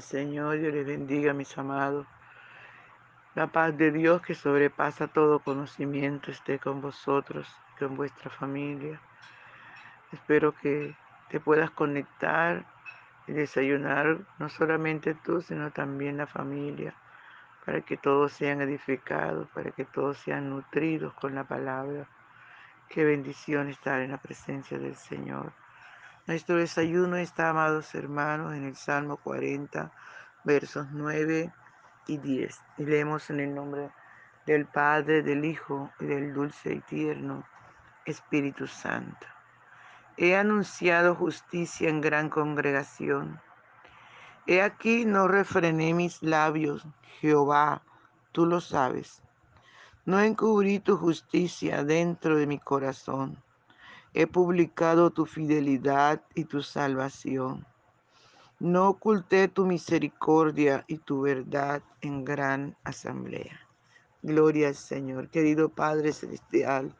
Señor, Dios les bendiga, mis amados. La paz de Dios que sobrepasa todo conocimiento esté con vosotros, con vuestra familia. Espero que te puedas conectar y desayunar, no solamente tú, sino también la familia, para que todos sean edificados, para que todos sean nutridos con la palabra. Qué bendición estar en la presencia del Señor. Nuestro desayuno está, amados hermanos, en el Salmo 40, versos 9 y 10. Y leemos en el nombre del Padre, del Hijo y del dulce y tierno Espíritu Santo. He anunciado justicia en gran congregación. He aquí no refrené mis labios, Jehová, tú lo sabes. No encubrí tu justicia dentro de mi corazón. He publicado tu fidelidad y tu salvación. No oculté tu misericordia y tu verdad en gran asamblea. Gloria al Señor, querido Padre Celestial.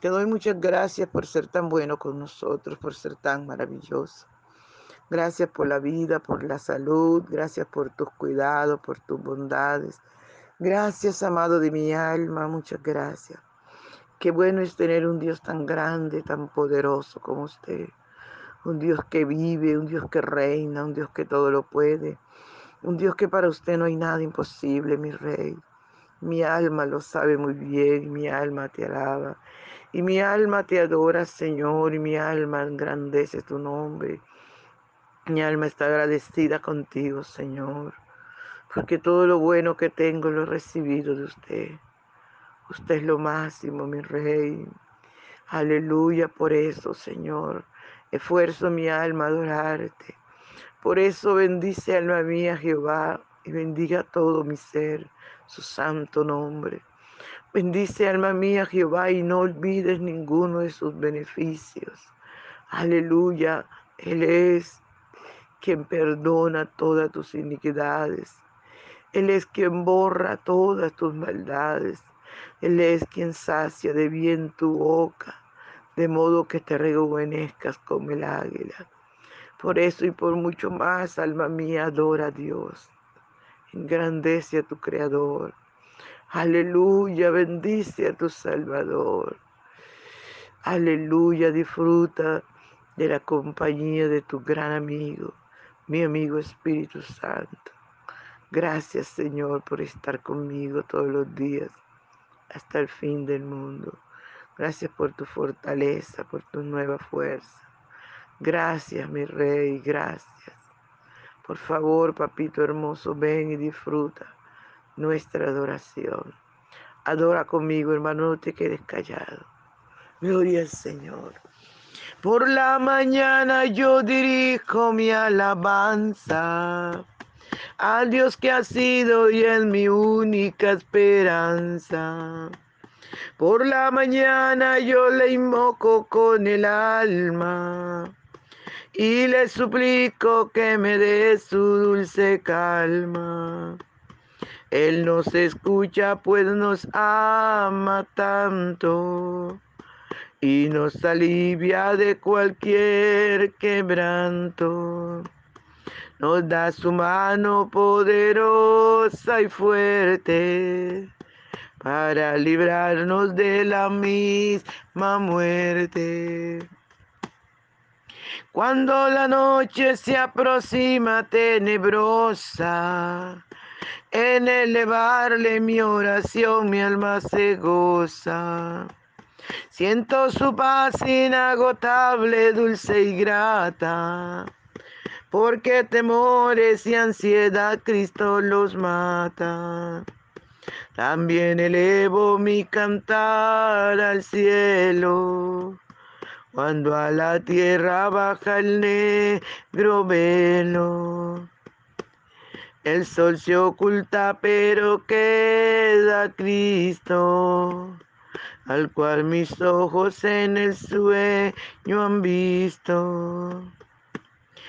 Te doy muchas gracias por ser tan bueno con nosotros, por ser tan maravilloso. Gracias por la vida, por la salud, gracias por tus cuidados, por tus bondades. Gracias, amado de mi alma, muchas gracias. Qué bueno es tener un Dios tan grande, tan poderoso como usted un Dios que vive, un Dios que reina, un Dios que todo lo puede, un Dios que para usted no hay nada imposible, mi rey. Mi alma lo sabe muy bien, mi alma te alaba. Y mi alma te adora, Señor, y mi alma engrandece tu nombre. Mi alma está agradecida contigo, Señor, porque todo lo bueno que tengo lo he recibido de usted. Usted es lo máximo, mi rey. Aleluya por eso, Señor. Esfuerzo mi alma a adorarte. Por eso bendice alma mía Jehová y bendiga todo mi ser, su santo nombre. Bendice alma mía Jehová y no olvides ninguno de sus beneficios. Aleluya, Él es quien perdona todas tus iniquidades. Él es quien borra todas tus maldades. Él es quien sacia de bien tu boca de modo que te rejuvenezcas como el águila. Por eso y por mucho más, alma mía, adora a Dios. Engrandece a tu Creador. Aleluya, bendice a tu Salvador. Aleluya, disfruta de la compañía de tu gran amigo, mi amigo Espíritu Santo. Gracias Señor por estar conmigo todos los días hasta el fin del mundo. Gracias por tu fortaleza, por tu nueva fuerza. Gracias, mi rey, gracias. Por favor, papito hermoso, ven y disfruta nuestra adoración. Adora conmigo, hermano, no te quedes callado. Gloria al Señor. Por la mañana yo dirijo mi alabanza al Dios que ha sido y es mi única esperanza. Por la mañana yo le invoco con el alma y le suplico que me dé su dulce calma. Él nos escucha pues nos ama tanto y nos alivia de cualquier quebranto. Nos da su mano poderosa y fuerte para librarnos de la misma muerte. Cuando la noche se aproxima tenebrosa, en elevarle mi oración mi alma se goza. Siento su paz inagotable, dulce y grata, porque temores y ansiedad Cristo los mata. También elevo mi cantar al cielo, cuando a la tierra baja el negro velo. El sol se oculta, pero queda Cristo, al cual mis ojos en el sueño han visto.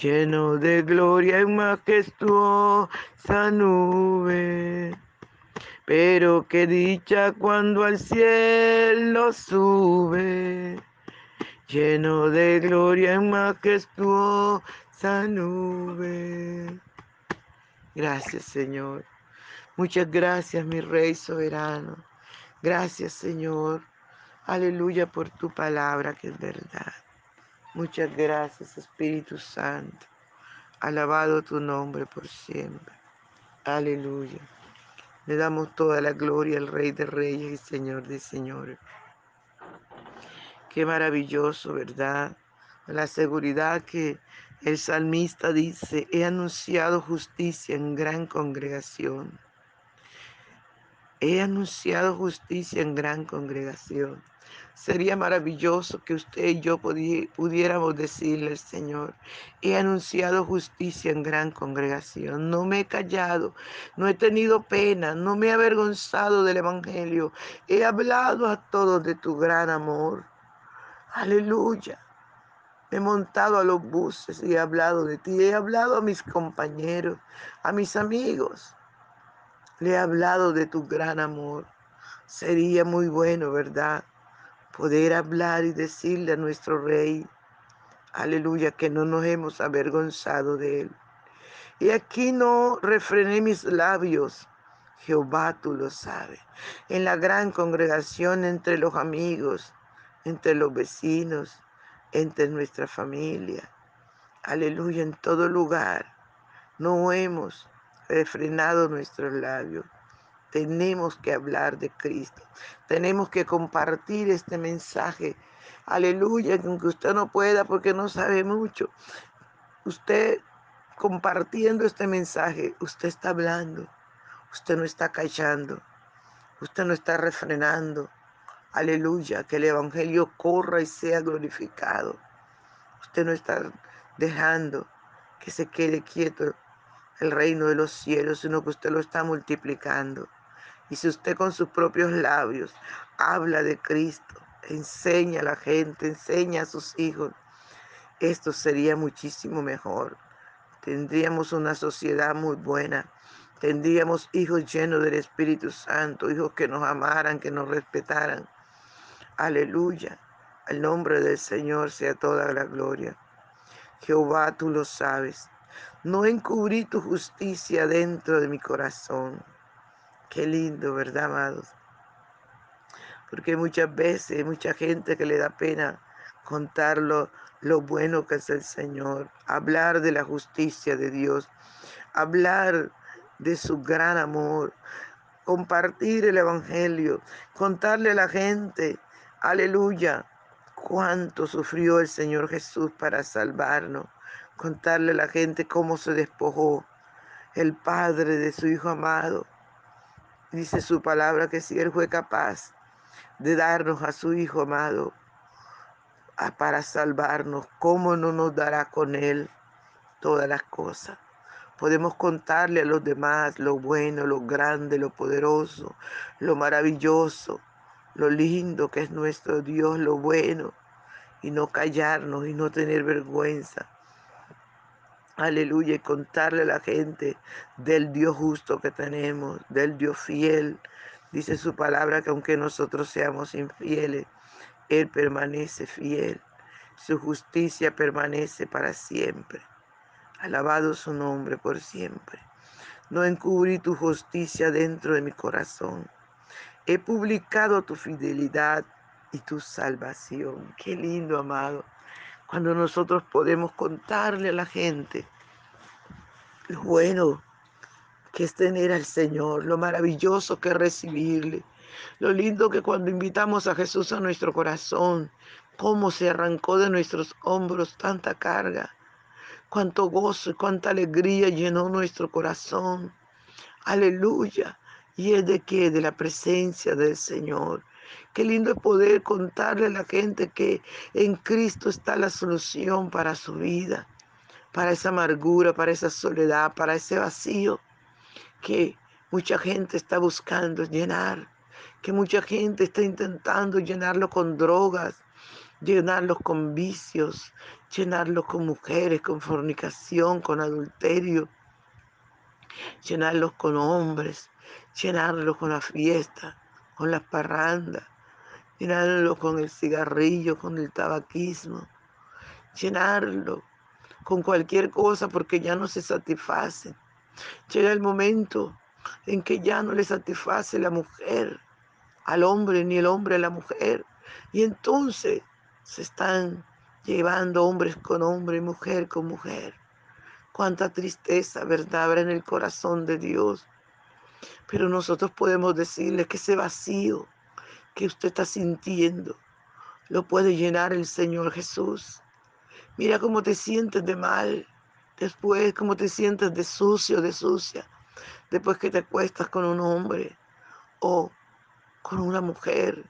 lleno de gloria y majestuosa nube. Pero qué dicha cuando al cielo sube lleno de gloria en majestuosa nube. Gracias, Señor. Muchas gracias, mi Rey soberano. Gracias, Señor. Aleluya por tu palabra que es verdad. Muchas gracias, Espíritu Santo. Alabado tu nombre por siempre. Aleluya. Le damos toda la gloria al Rey de Reyes y Señor de Señores. Qué maravilloso, ¿verdad? La seguridad que el salmista dice, he anunciado justicia en gran congregación. He anunciado justicia en gran congregación. Sería maravilloso que usted y yo pudiéramos decirle al Señor, he anunciado justicia en gran congregación, no me he callado, no he tenido pena, no me he avergonzado del Evangelio, he hablado a todos de tu gran amor. Aleluya. Me he montado a los buses y he hablado de ti. He hablado a mis compañeros, a mis amigos. Le he hablado de tu gran amor. Sería muy bueno, ¿verdad? Poder hablar y decirle a nuestro Rey, aleluya, que no nos hemos avergonzado de Él. Y aquí no refrené mis labios. Jehová tú lo sabes. En la gran congregación entre los amigos, entre los vecinos, entre nuestra familia. Aleluya, en todo lugar. No hemos refrenado nuestros labios. Tenemos que hablar de Cristo. Tenemos que compartir este mensaje. Aleluya, aunque usted no pueda porque no sabe mucho. Usted compartiendo este mensaje, usted está hablando. Usted no está callando. Usted no está refrenando. Aleluya, que el Evangelio corra y sea glorificado. Usted no está dejando que se quede quieto el reino de los cielos, sino que usted lo está multiplicando. Y si usted con sus propios labios habla de Cristo, enseña a la gente, enseña a sus hijos, esto sería muchísimo mejor. Tendríamos una sociedad muy buena. Tendríamos hijos llenos del Espíritu Santo, hijos que nos amaran, que nos respetaran. Aleluya. Al nombre del Señor sea toda la gloria. Jehová, tú lo sabes. No encubrí tu justicia dentro de mi corazón. Qué lindo, ¿verdad, amados? Porque muchas veces hay mucha gente que le da pena contar lo, lo bueno que es el Señor, hablar de la justicia de Dios, hablar de su gran amor, compartir el Evangelio, contarle a la gente Aleluya. Cuánto sufrió el Señor Jesús para salvarnos. Contarle a la gente cómo se despojó el Padre de su Hijo amado. Dice su palabra que si Él fue capaz de darnos a su Hijo amado para salvarnos, ¿cómo no nos dará con Él todas las cosas? Podemos contarle a los demás lo bueno, lo grande, lo poderoso, lo maravilloso lo lindo que es nuestro Dios, lo bueno, y no callarnos y no tener vergüenza. Aleluya, y contarle a la gente del Dios justo que tenemos, del Dios fiel. Dice su palabra que aunque nosotros seamos infieles, Él permanece fiel. Su justicia permanece para siempre. Alabado su nombre por siempre. No encubrí tu justicia dentro de mi corazón. He publicado tu fidelidad y tu salvación. Qué lindo, amado cuando nosotros podemos contarle a la gente lo bueno que es tener al Señor, lo maravilloso que es recibirle, lo lindo que cuando invitamos a Jesús a nuestro corazón, cómo se arrancó de nuestros hombros tanta carga, cuánto gozo y cuánta alegría llenó nuestro corazón. Aleluya. ¿Y es de qué? De la presencia del Señor. Qué lindo es poder contarle a la gente que en Cristo está la solución para su vida, para esa amargura, para esa soledad, para ese vacío que mucha gente está buscando llenar, que mucha gente está intentando llenarlo con drogas, llenarlo con vicios, llenarlo con mujeres, con fornicación, con adulterio, llenarlos con hombres, llenarlos con la fiesta, con las parrandas, llenarlo con el cigarrillo, con el tabaquismo, llenarlo con cualquier cosa porque ya no se satisface. Llega el momento en que ya no le satisface la mujer al hombre ni el hombre a la mujer. Y entonces se están llevando hombres con hombre, mujer con mujer. Cuánta tristeza, ¿verdad? Habrá en el corazón de Dios pero nosotros podemos decirle que ese vacío que usted está sintiendo lo puede llenar el Señor Jesús. Mira cómo te sientes de mal, después cómo te sientes de sucio, de sucia, después que te acuestas con un hombre o con una mujer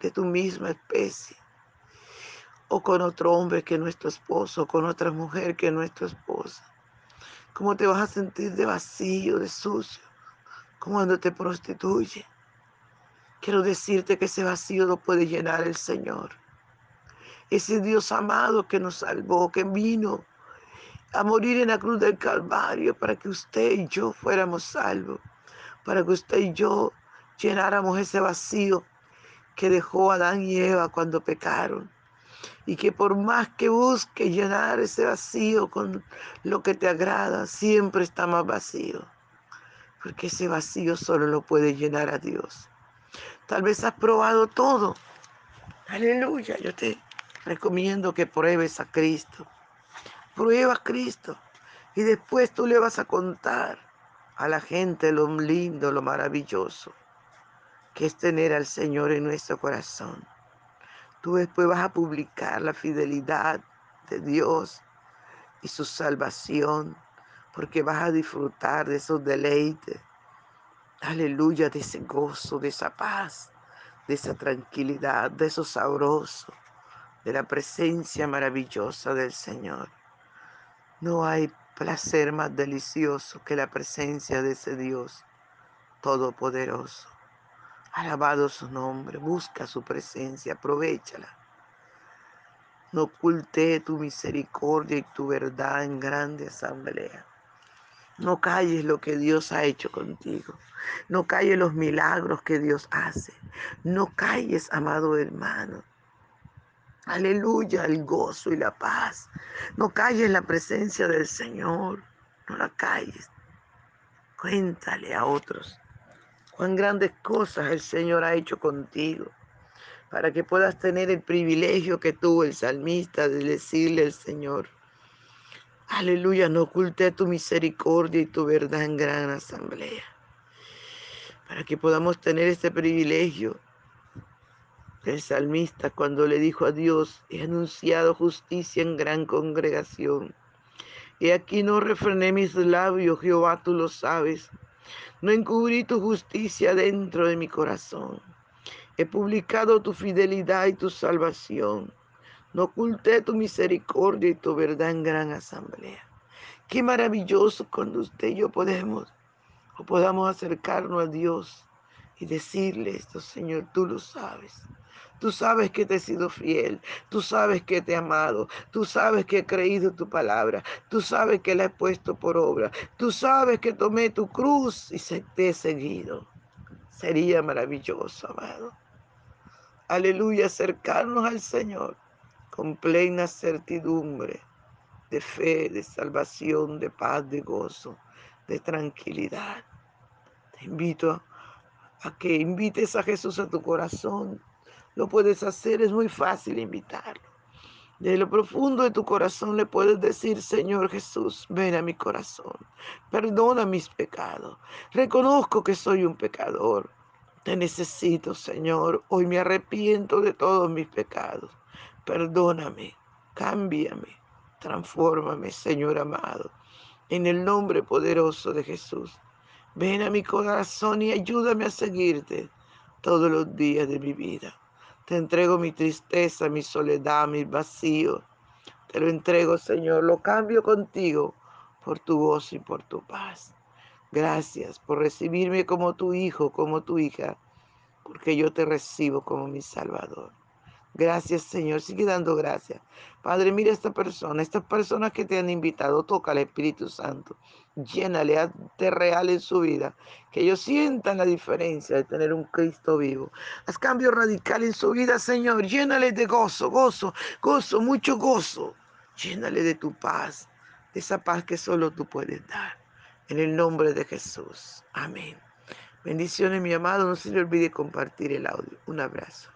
de tu misma especie, o con otro hombre que nuestro esposo, o con otra mujer que nuestra esposa. ¿Cómo te vas a sentir de vacío, de sucio? Cuando te prostituye. Quiero decirte que ese vacío lo puede llenar el Señor. Ese Dios amado que nos salvó, que vino a morir en la cruz del Calvario para que usted y yo fuéramos salvos, para que usted y yo llenáramos ese vacío que dejó Adán y Eva cuando pecaron. Y que por más que busque llenar ese vacío con lo que te agrada, siempre está más vacío porque ese vacío solo lo puede llenar a Dios. Tal vez has probado todo. Aleluya, yo te recomiendo que pruebes a Cristo. Prueba a Cristo y después tú le vas a contar a la gente lo lindo, lo maravilloso que es tener al Señor en nuestro corazón. Tú después vas a publicar la fidelidad de Dios y su salvación porque vas a disfrutar de esos deleites. Aleluya, de ese gozo, de esa paz, de esa tranquilidad, de eso sabroso, de la presencia maravillosa del Señor. No hay placer más delicioso que la presencia de ese Dios todopoderoso. Alabado su nombre, busca su presencia, aprovechala. No oculte tu misericordia y tu verdad en grande asamblea. No calles lo que Dios ha hecho contigo. No calles los milagros que Dios hace. No calles, amado hermano. Aleluya, el gozo y la paz. No calles la presencia del Señor. No la calles. Cuéntale a otros cuán grandes cosas el Señor ha hecho contigo para que puedas tener el privilegio que tuvo el salmista de decirle al Señor, Aleluya, no oculte tu misericordia y tu verdad en gran asamblea. Para que podamos tener este privilegio del salmista cuando le dijo a Dios, he anunciado justicia en gran congregación. Y aquí no refrené mis labios, Jehová, tú lo sabes. No encubrí tu justicia dentro de mi corazón. He publicado tu fidelidad y tu salvación. No oculté tu misericordia y tu verdad en gran asamblea. Qué maravilloso cuando usted y yo podemos o podamos acercarnos a Dios y decirle esto, Señor, tú lo sabes. Tú sabes que te he sido fiel. Tú sabes que te he amado. Tú sabes que he creído tu palabra. Tú sabes que la he puesto por obra. Tú sabes que tomé tu cruz y te he seguido. Sería maravilloso, amado. Aleluya, acercarnos al Señor con plena certidumbre de fe, de salvación, de paz, de gozo, de tranquilidad. Te invito a que invites a Jesús a tu corazón lo puedes hacer, es muy fácil invitarlo. De lo profundo de tu corazón le puedes decir, Señor Jesús, ven a mi corazón, perdona mis pecados. Reconozco que soy un pecador. Te necesito, Señor. Hoy me arrepiento de todos mis pecados. Perdóname, cámbiame, transfórmame, Señor amado. En el nombre poderoso de Jesús. Ven a mi corazón y ayúdame a seguirte todos los días de mi vida. Te entrego mi tristeza, mi soledad, mi vacío. Te lo entrego, Señor. Lo cambio contigo por tu voz y por tu paz. Gracias por recibirme como tu hijo, como tu hija, porque yo te recibo como mi Salvador. Gracias, Señor. Sigue dando gracias. Padre, mira a esta persona, estas personas que te han invitado, toca al Espíritu Santo. Llénale, hazte real en su vida. Que ellos sientan la diferencia de tener un Cristo vivo. Haz cambio radical en su vida, Señor. Llénale de gozo, gozo, gozo, mucho gozo. Llénale de tu paz, de esa paz que solo tú puedes dar. En el nombre de Jesús. Amén. Bendiciones, mi amado. No se le olvide compartir el audio. Un abrazo.